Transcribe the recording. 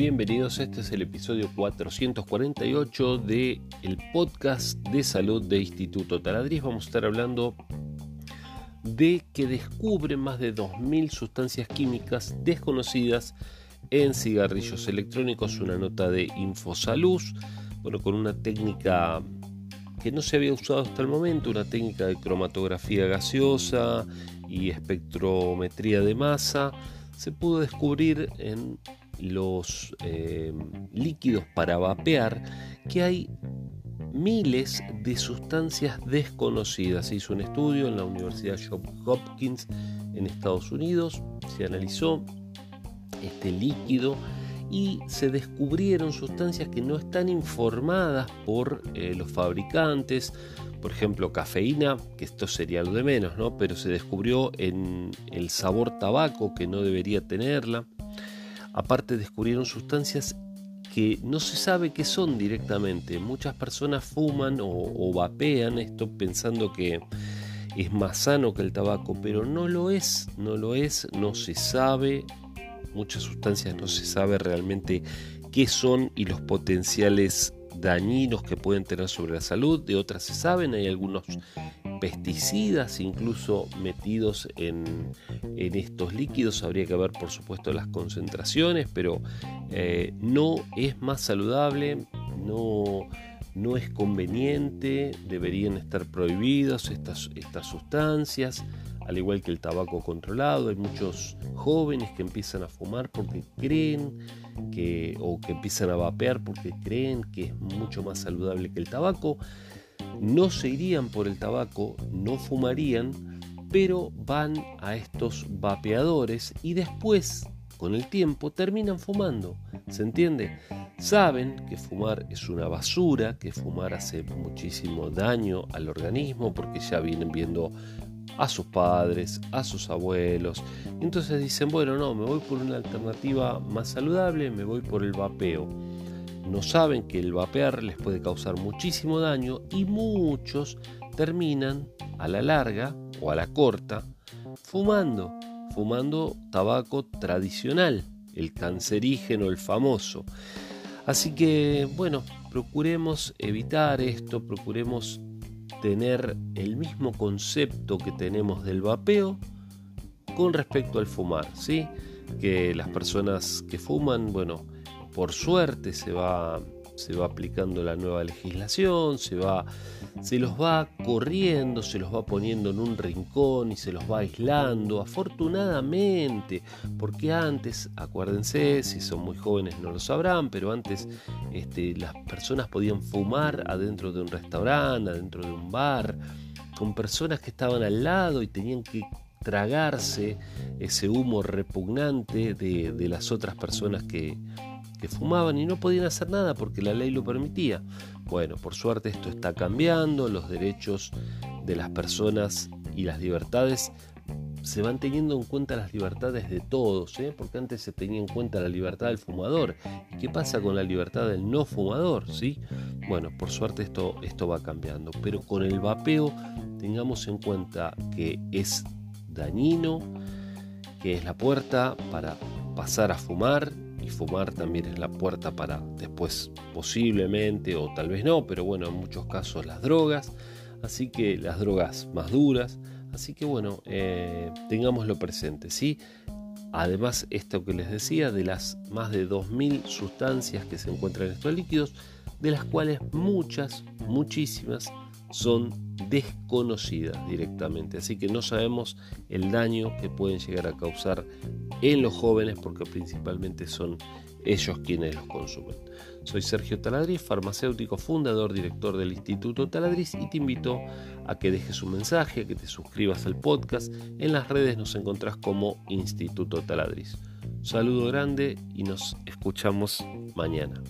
Bienvenidos, este es el episodio 448 de el podcast de salud de Instituto Taladriz. Vamos a estar hablando de que descubren más de 2.000 sustancias químicas desconocidas en cigarrillos electrónicos, una nota de Infosaluz, bueno, con una técnica que no se había usado hasta el momento, una técnica de cromatografía gaseosa y espectrometría de masa, se pudo descubrir en los eh, líquidos para vapear que hay miles de sustancias desconocidas. Se hizo un estudio en la Universidad Johns Hopkins en Estados Unidos, se analizó este líquido y se descubrieron sustancias que no están informadas por eh, los fabricantes, por ejemplo cafeína, que esto sería lo de menos, ¿no? pero se descubrió en el sabor tabaco que no debería tenerla. Aparte descubrieron sustancias que no se sabe qué son directamente. Muchas personas fuman o, vapean esto pensando que es más sano que el tabaco, pero no lo es, no lo es, no se sabe. Muchas sustancias no se sabe realmente qué son y los potenciales dañinos que pueden tener sobre la salud. De otras se saben, hay algunos pesticidas incluso metidos en, estos líquidos. Habría que ver por supuesto las concentraciones, pero eh, no es más saludable, no, no es conveniente, deberían estar prohibidos estas, estas sustancias al igual que el tabaco controlado. Hay muchos jóvenes que empiezan a fumar porque creen que, o que empiezan a vapear porque creen que es mucho más saludable que el tabaco no se irían por el tabaco, no fumarían, pero van a estos vapeadores y después, con el tiempo, terminan fumando. ¿Se entiende? Saben que fumar es una basura, que fumar hace muchísimo daño al organismo porque ya vienen viendo a sus padres, a sus abuelos. entonces dicen, bueno, no, me voy por una alternativa más saludable, me voy por el vapeo no saben que el vapear les puede causar muchísimo daño y muchos terminan a la larga o a la corta fumando, fumando tabaco tradicional, el cancerígeno, el famoso. Así que, bueno, procuremos evitar esto, procuremos tener el mismo concepto que tenemos del vapeo con respecto al fumar, ¿sí? Que las personas que fuman, bueno, por suerte se va, se va aplicando la nueva legislación, se, va, se los va corriendo, se los va poniendo en un rincón y se los va aislando, afortunadamente, porque antes, acuérdense, si son muy jóvenes no lo sabrán, pero antes este, las personas podían fumar adentro de un restaurante, adentro de un bar, con personas que estaban al lado y tenían que tragarse ese humo repugnante de las otras personas que, que fumaban y no podían hacer nada porque la ley lo permitía. Bueno, por suerte esto está cambiando, los derechos de las personas y las libertades se van teniendo en cuenta las libertades de todos, ¿eh? porque antes se tenía en cuenta la libertad del fumador. ¿Y qué pasa con la libertad del no fumador? ¿sí? Bueno, por suerte esto, esto va cambiando, pero con el vapeo tengamos en cuenta que es dañino, que es la puerta para pasar a fumar fumar también es la puerta para después posiblemente o tal vez no, pero bueno, en muchos casos las drogas, así que las drogas más duras, así que bueno, eh, tengámoslo presente, ¿sí? Además, esto que les decía, de las más de 2.000 sustancias que se encuentran en estos líquidos, de las cuales muchas, muchísimas, son desconocidas directamente. Así que no sabemos el daño que pueden llegar a causar en los jóvenes porque principalmente son ellos quienes los consumen. Soy Sergio Taladriz, farmacéutico, fundador, director del Instituto Taladriz y te invito a que dejes un mensaje, a que te suscribas al podcast. En las redes nos encontrás como Instituto Taladriz. saludo grande y nos escuchamos mañana.